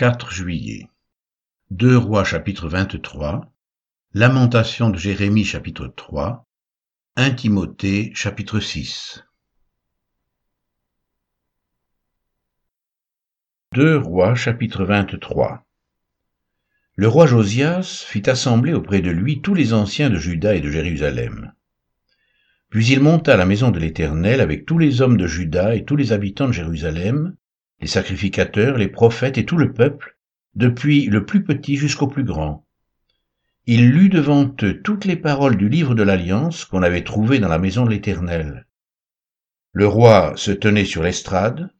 4 juillet. 2 Rois chapitre 23, Lamentation de Jérémie chapitre 3, 1 Timothée chapitre 6. 2 Rois chapitre 23 Le roi Josias fit assembler auprès de lui tous les anciens de Juda et de Jérusalem. Puis il monta à la maison de l'Éternel avec tous les hommes de Juda et tous les habitants de Jérusalem, les sacrificateurs, les prophètes et tout le peuple, depuis le plus petit jusqu'au plus grand. Il lut devant eux toutes les paroles du livre de l'Alliance qu'on avait trouvé dans la maison de l'Éternel. Le roi se tenait sur l'estrade,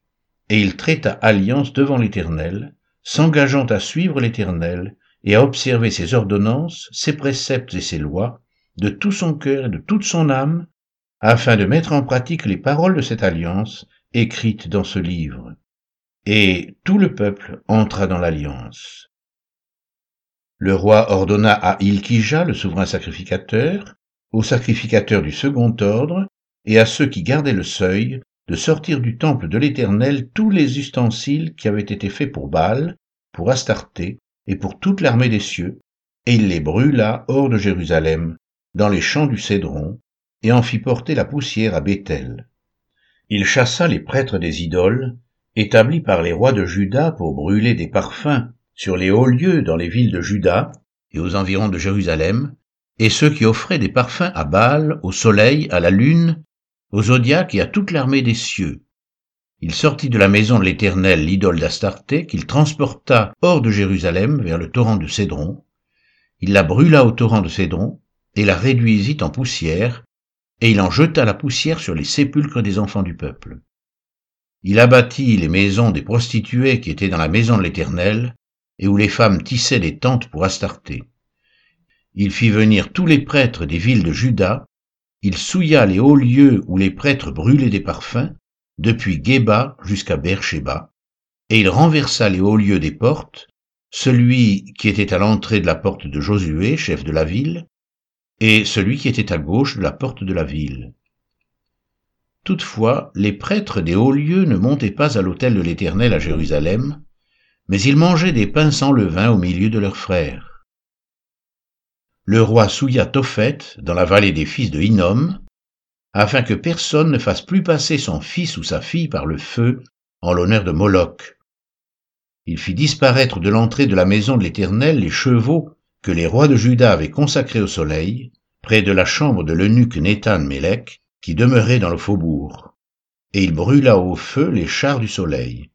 et il traita alliance devant l'Éternel, s'engageant à suivre l'Éternel et à observer ses ordonnances, ses préceptes et ses lois, de tout son cœur et de toute son âme, afin de mettre en pratique les paroles de cette alliance écrites dans ce livre. Et tout le peuple entra dans l'alliance. Le roi ordonna à Ilkija, le souverain sacrificateur, aux sacrificateurs du second ordre, et à ceux qui gardaient le seuil, de sortir du temple de l'Éternel tous les ustensiles qui avaient été faits pour Baal, pour Astarté et pour toute l'armée des cieux, et il les brûla hors de Jérusalem, dans les champs du Cédron, et en fit porter la poussière à Béthel. Il chassa les prêtres des idoles, établis par les rois de Juda pour brûler des parfums sur les hauts lieux dans les villes de Juda et aux environs de Jérusalem, et ceux qui offraient des parfums à Baal, au soleil, à la lune, au zodiaque et à toute l'armée des cieux. Il sortit de la maison de l'Éternel l'idole d'Astarté, qu'il transporta hors de Jérusalem vers le torrent de Cédron. Il la brûla au torrent de Cédron, et la réduisit en poussière, et il en jeta la poussière sur les sépulcres des enfants du peuple. Il abattit les maisons des prostituées qui étaient dans la maison de l'Éternel, et où les femmes tissaient des tentes pour Astarté. Il fit venir tous les prêtres des villes de Juda, il souilla les hauts lieux où les prêtres brûlaient des parfums, depuis Geba jusqu'à Beersheba, et il renversa les hauts lieux des portes, celui qui était à l'entrée de la porte de Josué, chef de la ville, et celui qui était à gauche de la porte de la ville. Toutefois, les prêtres des hauts lieux ne montaient pas à l'autel de l'Éternel à Jérusalem, mais ils mangeaient des pains sans levain au milieu de leurs frères. Le roi souilla Tophet dans la vallée des fils de Hinnom, afin que personne ne fasse plus passer son fils ou sa fille par le feu en l'honneur de Moloch. Il fit disparaître de l'entrée de la maison de l'Éternel les chevaux que les rois de Juda avaient consacrés au soleil, près de la chambre de l'eunuque Nétan Mélec, qui demeurait dans le faubourg, et il brûla au feu les chars du soleil.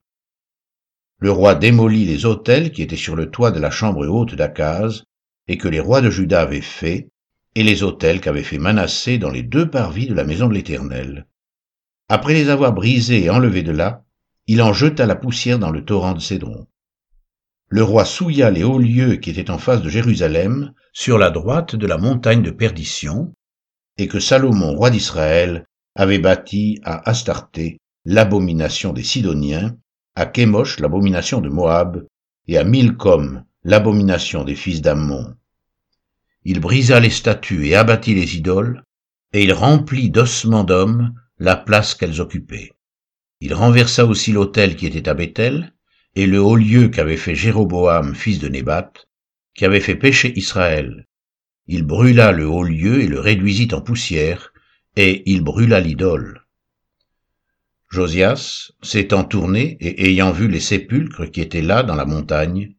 Le roi démolit les autels qui étaient sur le toit de la chambre haute d'Akaz, et que les rois de Juda avaient faits, et les autels qu'avait fait Manassé dans les deux parvis de la maison de l'Éternel. Après les avoir brisés et enlevés de là, il en jeta la poussière dans le torrent de Cédron. Le roi souilla les hauts lieux qui étaient en face de Jérusalem, sur la droite de la montagne de perdition, et que Salomon, roi d'Israël, avait bâti à Astarté, l'abomination des Sidoniens, à Kémosh, l'abomination de Moab, et à Milcom, l'abomination des fils d'Ammon. Il brisa les statues et abattit les idoles, et il remplit d'ossements d'hommes la place qu'elles occupaient. Il renversa aussi l'autel qui était à Bethel, et le haut lieu qu'avait fait Jéroboam, fils de Nébat, qui avait fait pécher Israël, il brûla le haut lieu et le réduisit en poussière, et il brûla l'idole. Josias, s'étant tourné et ayant vu les sépulcres qui étaient là dans la montagne,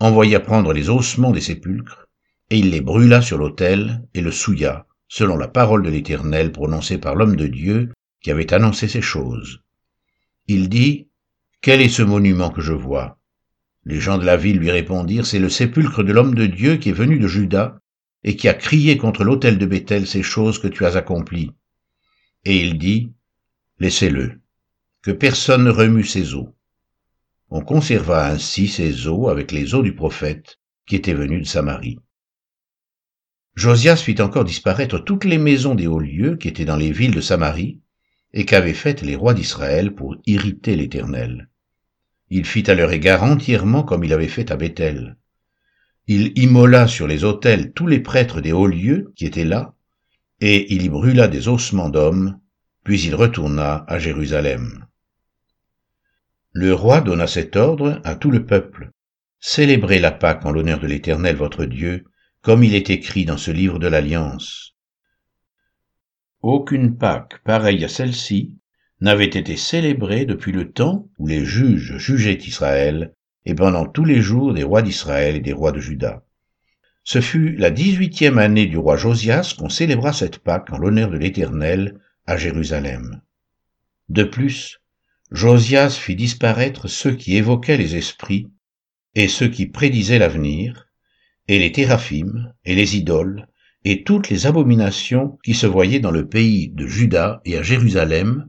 envoya prendre les ossements des sépulcres, et il les brûla sur l'autel et le souilla, selon la parole de l'Éternel prononcée par l'homme de Dieu qui avait annoncé ces choses. Il dit, Quel est ce monument que je vois? Les gens de la ville lui répondirent, C'est le sépulcre de l'homme de Dieu qui est venu de Juda et qui a crié contre l'autel de Bethel ces choses que tu as accomplies. Et il dit, Laissez-le, que personne ne remue ses eaux. On conserva ainsi ses eaux avec les eaux du prophète qui était venu de Samarie. Josias fit encore disparaître toutes les maisons des hauts lieux qui étaient dans les villes de Samarie, et qu'avaient faites les rois d'Israël pour irriter l'Éternel. Il fit à leur égard entièrement comme il avait fait à Bethel. Il immola sur les autels tous les prêtres des hauts lieux qui étaient là, et il y brûla des ossements d'hommes, puis il retourna à Jérusalem. Le roi donna cet ordre à tout le peuple, Célébrez la Pâque en l'honneur de l'Éternel votre Dieu, comme il est écrit dans ce livre de l'Alliance. Aucune Pâque pareille à celle-ci n'avait été célébrée depuis le temps où les juges jugeaient Israël et pendant tous les jours des rois d'Israël et des rois de Juda. Ce fut la dix-huitième année du roi Josias qu'on célébra cette Pâque en l'honneur de l'Éternel à Jérusalem. De plus, Josias fit disparaître ceux qui évoquaient les esprits et ceux qui prédisaient l'avenir, et les théraphim, et les idoles, et toutes les abominations qui se voyaient dans le pays de Juda et à Jérusalem,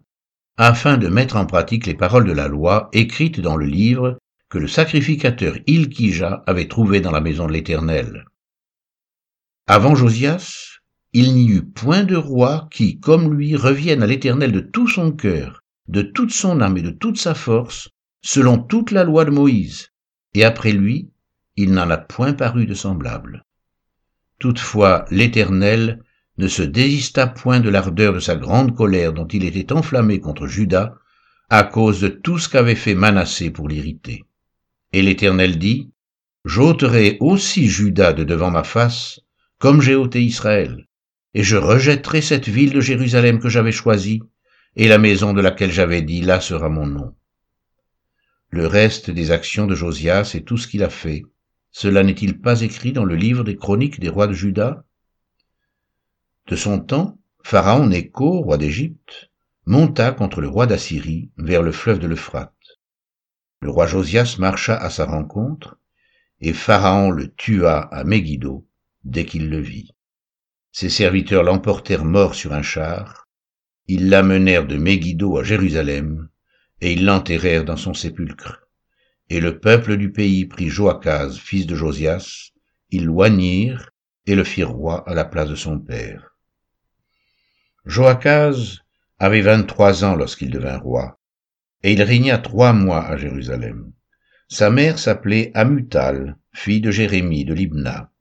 afin de mettre en pratique les paroles de la loi écrites dans le livre que le sacrificateur Ilkija avait trouvé dans la maison de l'Éternel. Avant Josias, il n'y eut point de roi qui, comme lui, revienne à l'Éternel de tout son cœur, de toute son âme et de toute sa force, selon toute la loi de Moïse, et après lui, il n'en a point paru de semblable. Toutefois, l'Éternel ne se désista point de l'ardeur de sa grande colère dont il était enflammé contre Judas, à cause de tout ce qu'avait fait Manassé pour l'irriter. Et l'Éternel dit, J'ôterai aussi Judas de devant ma face, comme j'ai ôté Israël, et je rejetterai cette ville de Jérusalem que j'avais choisie, et la maison de laquelle j'avais dit, là sera mon nom le reste des actions de Josias et tout ce qu'il a fait, cela n'est-il pas écrit dans le livre des chroniques des rois de Juda? De son temps, Pharaon Nécho, roi d'Égypte, monta contre le roi d'Assyrie vers le fleuve de l'Euphrate. Le roi Josias marcha à sa rencontre, et Pharaon le tua à Megiddo dès qu'il le vit. Ses serviteurs l'emportèrent mort sur un char, ils l'amenèrent de Megiddo à Jérusalem, et ils l'enterrèrent dans son sépulcre. Et le peuple du pays prit Joachaz, fils de Josias, ils l'oignirent et le firent roi à la place de son père. Joachaz avait vingt-trois ans lorsqu'il devint roi, et il régna trois mois à Jérusalem. Sa mère s'appelait Amutal, fille de Jérémie de Libna.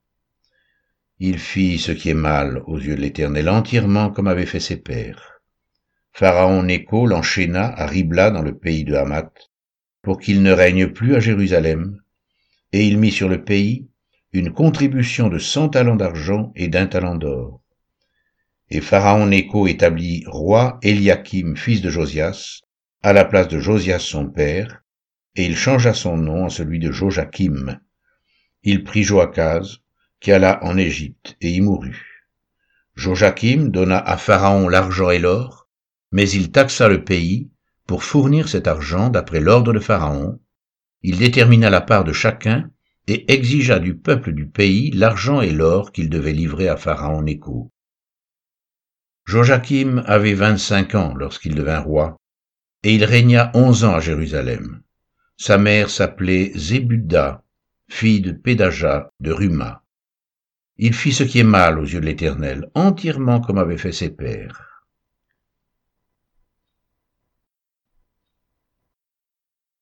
Il fit ce qui est mal aux yeux de l'Éternel entièrement comme avaient fait ses pères. Pharaon Nécho l'enchaîna à Ribla dans le pays de Hamath, pour qu'il ne règne plus à Jérusalem, et il mit sur le pays une contribution de cent talents d'argent et d'un talent d'or. Et Pharaon Nécho établit roi Eliakim, fils de Josias, à la place de Josias son père, et il changea son nom en celui de Joachim. Il prit Joachaz, qui alla en Égypte, et y mourut. Joachim donna à Pharaon l'argent et l'or, mais il taxa le pays pour fournir cet argent d'après l'ordre de Pharaon. Il détermina la part de chacun et exigea du peuple du pays l'argent et l'or qu'il devait livrer à Pharaon Nécho. Joachim avait vingt-cinq ans lorsqu'il devint roi, et il régna onze ans à Jérusalem. Sa mère s'appelait Zébuda, fille de Pédaja de Ruma. Il fit ce qui est mal aux yeux de l'Éternel, entièrement comme avaient fait ses pères.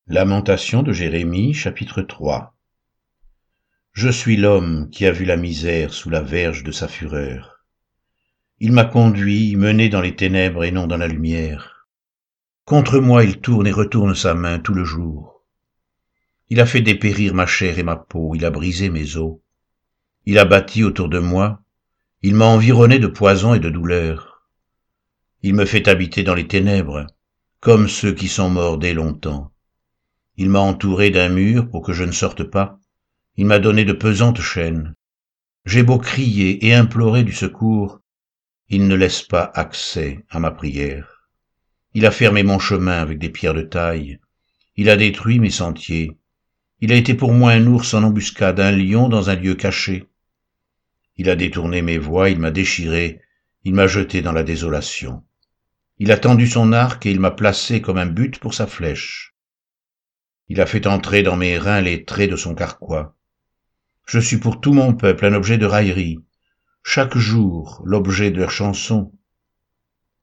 Lamentation de Jérémie chapitre 3 Je suis l'homme qui a vu la misère sous la verge de sa fureur. Il m'a conduit, mené dans les ténèbres et non dans la lumière. Contre moi il tourne et retourne sa main tout le jour. Il a fait dépérir ma chair et ma peau, il a brisé mes os. Il a bâti autour de moi, il m'a environné de poison et de douleur. Il me fait habiter dans les ténèbres, comme ceux qui sont morts dès longtemps. Il m'a entouré d'un mur pour que je ne sorte pas. Il m'a donné de pesantes chaînes. J'ai beau crier et implorer du secours, il ne laisse pas accès à ma prière. Il a fermé mon chemin avec des pierres de taille. Il a détruit mes sentiers. Il a été pour moi un ours en embuscade, un lion dans un lieu caché. Il a détourné mes voies, il m'a déchiré, il m'a jeté dans la désolation. Il a tendu son arc et il m'a placé comme un but pour sa flèche. Il a fait entrer dans mes reins les traits de son carquois. Je suis pour tout mon peuple un objet de raillerie, chaque jour l'objet de leurs chansons.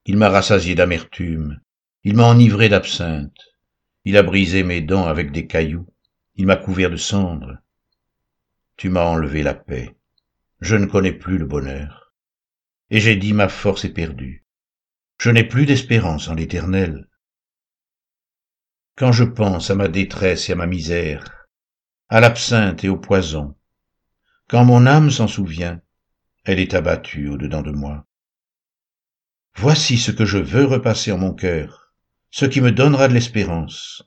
Il m'a rassasié d'amertume, il m'a enivré d'absinthe, il a brisé mes dents avec des cailloux, il m'a couvert de cendres. Tu m'as enlevé la paix, je ne connais plus le bonheur. Et j'ai dit ma force est perdue. Je n'ai plus d'espérance en l'éternel quand je pense à ma détresse et à ma misère, à l'absinthe et au poison. Quand mon âme s'en souvient, elle est abattue au-dedans de moi. Voici ce que je veux repasser en mon cœur, ce qui me donnera de l'espérance.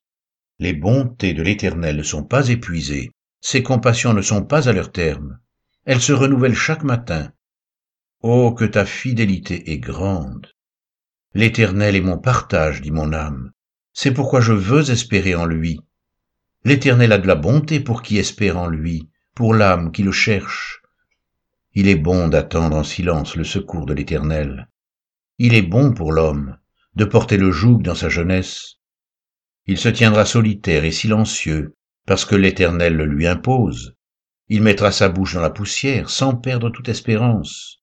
Les bontés de l'Éternel ne sont pas épuisées, ses compassions ne sont pas à leur terme, elles se renouvellent chaque matin. Oh, que ta fidélité est grande. L'Éternel est mon partage, dit mon âme. C'est pourquoi je veux espérer en lui. L'Éternel a de la bonté pour qui espère en lui, pour l'âme qui le cherche. Il est bon d'attendre en silence le secours de l'Éternel. Il est bon pour l'homme de porter le joug dans sa jeunesse. Il se tiendra solitaire et silencieux, parce que l'Éternel le lui impose. Il mettra sa bouche dans la poussière, sans perdre toute espérance.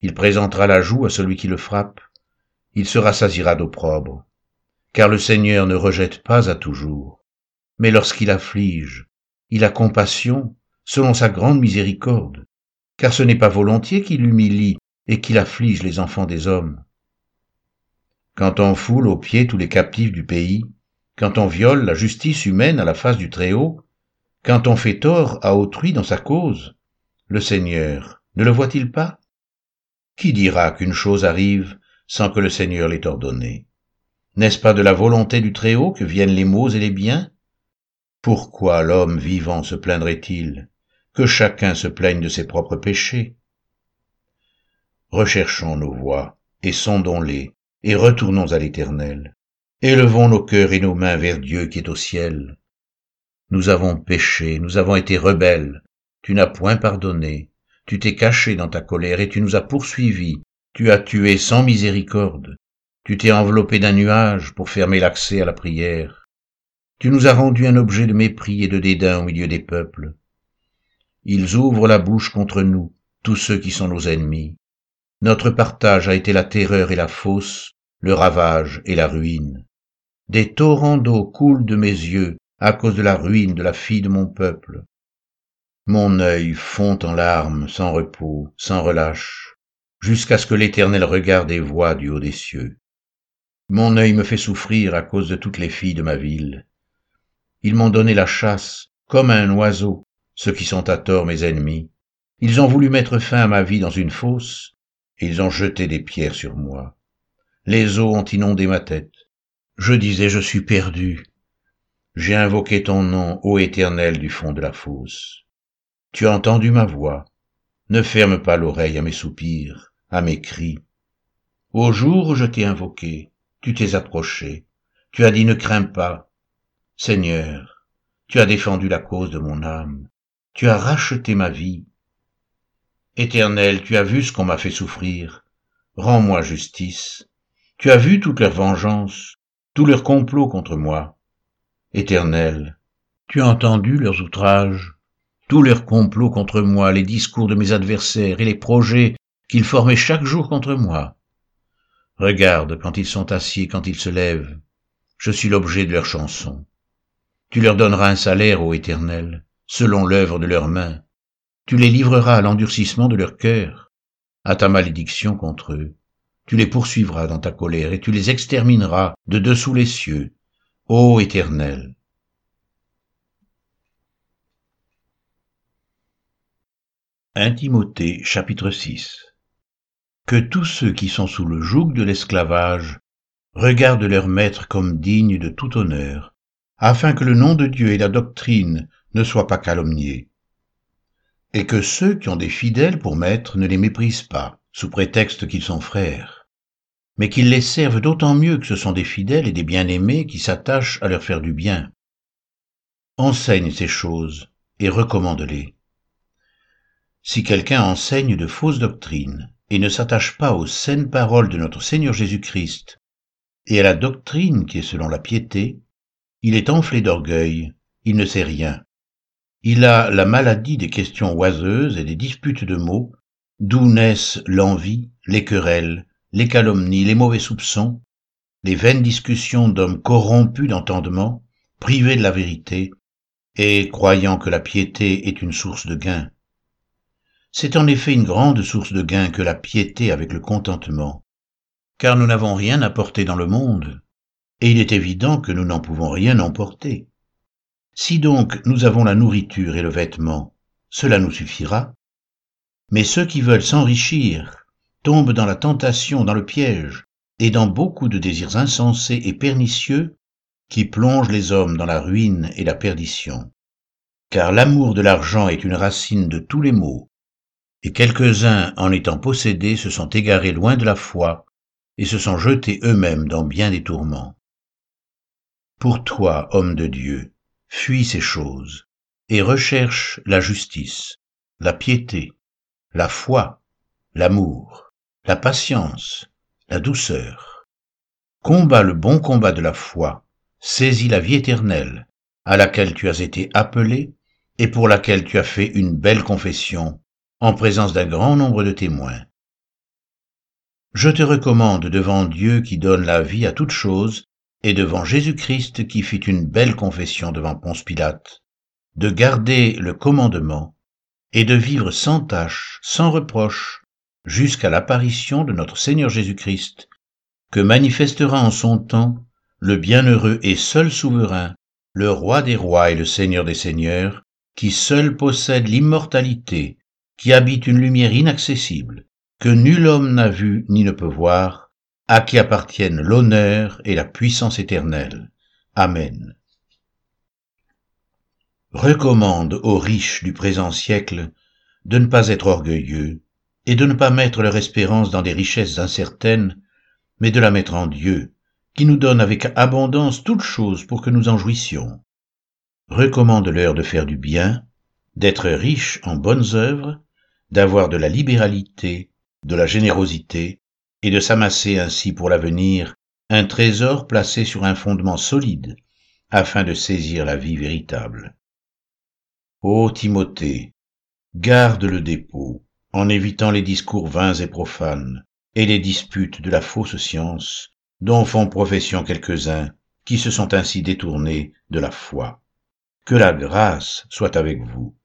Il présentera la joue à celui qui le frappe, il se rassasira d'opprobre. Car le Seigneur ne rejette pas à toujours, mais lorsqu'il afflige, il a compassion selon sa grande miséricorde, car ce n'est pas volontiers qu'il humilie et qu'il afflige les enfants des hommes. Quand on foule aux pieds tous les captifs du pays, quand on viole la justice humaine à la face du Très-Haut, quand on fait tort à autrui dans sa cause, le Seigneur ne le voit-il pas? Qui dira qu'une chose arrive sans que le Seigneur l'ait ordonné? N'est-ce pas de la volonté du Très-Haut que viennent les maux et les biens? Pourquoi l'homme vivant se plaindrait-il Que chacun se plaigne de ses propres péchés? Recherchons nos voies et sondons-les et retournons à l'Éternel. Élevons nos cœurs et nos mains vers Dieu qui est au ciel. Nous avons péché, nous avons été rebelles, tu n'as point pardonné, tu t'es caché dans ta colère et tu nous as poursuivis, tu as tué sans miséricorde, tu t'es enveloppé d'un nuage pour fermer l'accès à la prière. Tu nous as rendu un objet de mépris et de dédain au milieu des peuples. Ils ouvrent la bouche contre nous, tous ceux qui sont nos ennemis. Notre partage a été la terreur et la fosse, le ravage et la ruine. Des torrents d'eau coulent de mes yeux à cause de la ruine de la fille de mon peuple. Mon œil fond en larmes sans repos, sans relâche, jusqu'à ce que l'Éternel regarde et voie du haut des cieux. Mon œil me fait souffrir à cause de toutes les filles de ma ville. Ils m'ont donné la chasse, comme un oiseau, ceux qui sont à tort mes ennemis. Ils ont voulu mettre fin à ma vie dans une fosse, ils ont jeté des pierres sur moi. Les eaux ont inondé ma tête. Je disais, je suis perdu. J'ai invoqué ton nom, ô Éternel, du fond de la fosse. Tu as entendu ma voix. Ne ferme pas l'oreille à mes soupirs, à mes cris. Au jour où je t'ai invoqué, tu t'es approché. Tu as dit ne crains pas. Seigneur, tu as défendu la cause de mon âme. Tu as racheté ma vie. Éternel, tu as vu ce qu'on m'a fait souffrir. Rends-moi justice. Tu as vu toute leur vengeance tout leur complot contre moi. Éternel, tu as entendu leurs outrages, tous leurs complots contre moi, les discours de mes adversaires et les projets qu'ils formaient chaque jour contre moi. Regarde quand ils sont assis, quand ils se lèvent, je suis l'objet de leurs chansons. Tu leur donneras un salaire, ô Éternel, selon l'œuvre de leurs mains. Tu les livreras à l'endurcissement de leur cœur, à ta malédiction contre eux. Tu les poursuivras dans ta colère et tu les extermineras de dessous les cieux, ô Éternel. Timothée chapitre 6 Que tous ceux qui sont sous le joug de l'esclavage regardent leur maître comme digne de tout honneur, afin que le nom de Dieu et la doctrine ne soient pas calomniés, et que ceux qui ont des fidèles pour maîtres ne les méprisent pas, sous prétexte qu'ils sont frères, mais qu'ils les servent d'autant mieux que ce sont des fidèles et des bien-aimés qui s'attachent à leur faire du bien. Enseigne ces choses et recommande-les. Si quelqu'un enseigne de fausses doctrines et ne s'attache pas aux saines paroles de notre Seigneur Jésus-Christ et à la doctrine qui est selon la piété, il est enflé d'orgueil, il ne sait rien. Il a la maladie des questions oiseuses et des disputes de mots, d'où naissent l'envie, les querelles, les calomnies, les mauvais soupçons, les vaines discussions d'hommes corrompus d'entendement, privés de la vérité, et croyant que la piété est une source de gain. C'est en effet une grande source de gain que la piété avec le contentement, car nous n'avons rien à porter dans le monde, et il est évident que nous n'en pouvons rien emporter. Si donc nous avons la nourriture et le vêtement, cela nous suffira. Mais ceux qui veulent s'enrichir tombent dans la tentation, dans le piège, et dans beaucoup de désirs insensés et pernicieux qui plongent les hommes dans la ruine et la perdition. Car l'amour de l'argent est une racine de tous les maux, et quelques-uns, en étant possédés, se sont égarés loin de la foi et se sont jetés eux-mêmes dans bien des tourments. Pour toi, homme de Dieu, fuis ces choses et recherche la justice, la piété, la foi, l'amour, la patience, la douceur. Combat le bon combat de la foi, saisis la vie éternelle, à laquelle tu as été appelé et pour laquelle tu as fait une belle confession en présence d'un grand nombre de témoins. Je te recommande devant Dieu qui donne la vie à toute chose et devant Jésus-Christ qui fit une belle confession devant Ponce Pilate, de garder le commandement et de vivre sans tâche, sans reproche, jusqu'à l'apparition de notre Seigneur Jésus-Christ, que manifestera en son temps le bienheureux et seul souverain, le roi des rois et le seigneur des seigneurs, qui seul possède l'immortalité qui habite une lumière inaccessible, que nul homme n'a vue ni ne peut voir, à qui appartiennent l'honneur et la puissance éternelle. Amen. Recommande aux riches du présent siècle de ne pas être orgueilleux et de ne pas mettre leur espérance dans des richesses incertaines, mais de la mettre en Dieu, qui nous donne avec abondance toutes choses pour que nous en jouissions. Recommande-leur de faire du bien, d'être riches en bonnes œuvres, d'avoir de la libéralité, de la générosité, et de s'amasser ainsi pour l'avenir un trésor placé sur un fondement solide, afin de saisir la vie véritable. Ô Timothée, garde le dépôt, en évitant les discours vains et profanes, et les disputes de la fausse science, dont font profession quelques-uns, qui se sont ainsi détournés de la foi. Que la grâce soit avec vous.